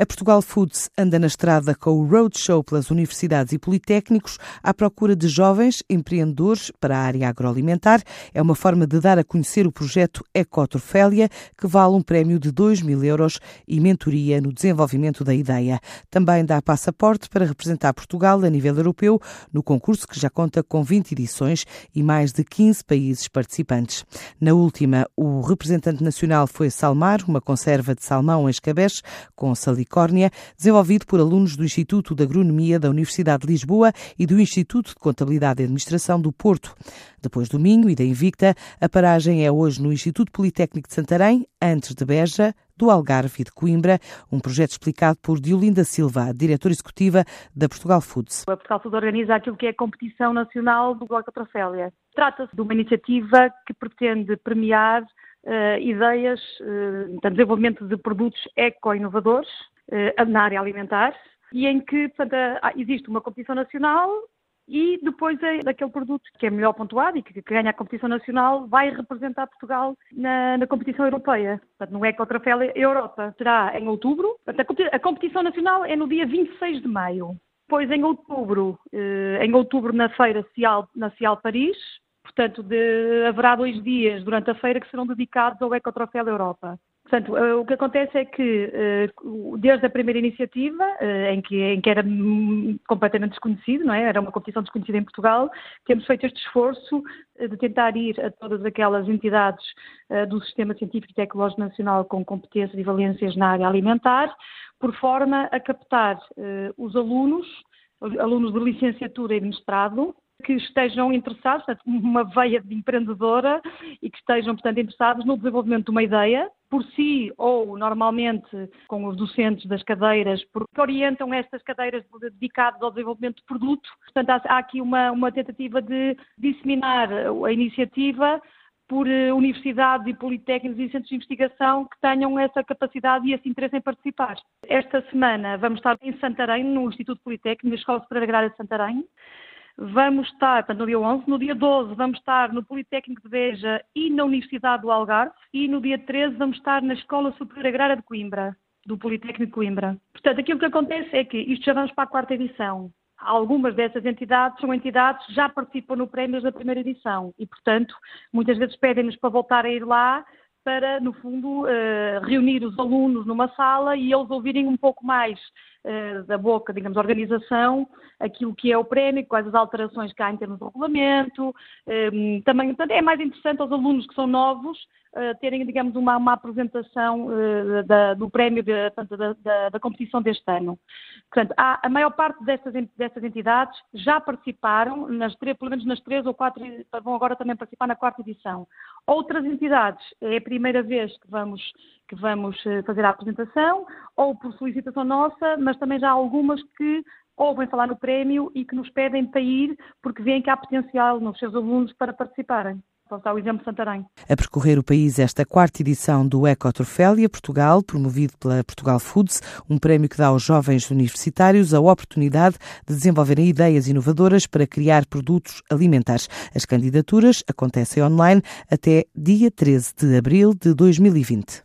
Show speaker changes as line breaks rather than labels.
A Portugal Foods anda na estrada com o Roadshow pelas universidades e politécnicos à procura de jovens empreendedores para a área agroalimentar. É uma forma de dar a conhecer o projeto Ecotrofélia, que vale um prémio de 2 mil euros e mentoria no desenvolvimento da ideia. Também dá passaporte para representar Portugal a nível europeu no concurso que já conta com 20 edições e mais de 15 países participantes. Na última, o representante nacional foi Salmar, uma conserva de salmão em escabeche com salic Capricórnia, desenvolvido por alunos do Instituto de Agronomia da Universidade de Lisboa e do Instituto de Contabilidade e Administração do Porto. Depois do Minho e da Invicta, a paragem é hoje no Instituto Politécnico de Santarém, antes de Beja, do Algarve e de Coimbra, um projeto explicado por Diolinda Silva, diretora executiva da Portugal Foods.
A Portugal Foods organiza aquilo que é a competição nacional do Glocotrofélia. Trata-se de uma iniciativa que pretende premiar uh, ideias uh, de desenvolvimento de produtos eco-inovadores na área alimentar e em que portanto, existe uma competição nacional e depois é daquele produto que é melhor pontuado e que, ganha a competição nacional vai representar Portugal na, na competição europeia. Portanto, no Ecotroféu Europa será em outubro. Portanto, a competição nacional é no dia 26 de maio. Depois, em outubro, em outubro na Feira Cial, na Cial Paris, Portanto, de, haverá dois dias durante a feira que serão dedicados ao Ecotroféu Europa. Portanto, eh, o que acontece é que, eh, desde a primeira iniciativa, eh, em que, em que era completamente desconhecido, não é? era uma competição desconhecida em Portugal, temos feito este esforço de tentar ir a todas aquelas entidades do Sistema Científico e Tecnológico Nacional com competências e valências na área alimentar, por forma a captar os alunos, alunos de licenciatura e de mestrado, que estejam interessados, portanto, uma veia de empreendedora e que estejam, portanto, interessados no desenvolvimento de uma ideia, por si ou normalmente com os docentes das cadeiras, porque orientam estas cadeiras dedicadas ao desenvolvimento de produto. Portanto, há, aqui uma, uma tentativa de disseminar a iniciativa por eh, universidades e politécnicos e centros de investigação que tenham essa capacidade e esse interesse em participar. Esta semana vamos estar em Santarém, no Instituto Politécnico, na Escola Superior Agrária de Santarém. Vamos estar, portanto, no dia 11, no dia 12 vamos estar no Politécnico de Beja e na Universidade do Algarve e no dia 13 vamos estar na Escola Superior Agrária de Coimbra, do Politécnico de Coimbra. Portanto, aquilo que acontece é que isto já vamos para a quarta edição. Algumas dessas entidades são entidades que já participam no prémio da primeira edição e, portanto, muitas vezes pedem-nos para voltar a ir lá para, no fundo, uh, reunir os alunos numa sala e eles ouvirem um pouco mais da boca, digamos, organização, aquilo que é o prémio, quais as alterações que há em termos de regulamento. Eh, também, portanto, é mais interessante aos alunos que são novos uh, terem, digamos, uma, uma apresentação da, do prémio de, da, da, da, competição deste ano. Portanto, há, a maior parte dessas, dessas entidades já participaram, nas, pelo menos nas três ou quatro, vão agora também participar na quarta edição. Outras entidades, é a primeira vez que vamos, que vamos eh, fazer a apresentação, ou por solicitação nossa, mas também já há algumas que ouvem falar no prémio e que nos pedem para ir porque veem que há potencial nos seus alunos para participarem. Posso dar o exemplo de Santarém.
A percorrer o país esta quarta edição do Ecotrofélia Portugal, promovido pela Portugal Foods, um prémio que dá aos jovens universitários a oportunidade de desenvolverem ideias inovadoras para criar produtos alimentares. As candidaturas acontecem online até dia 13 de abril de 2020.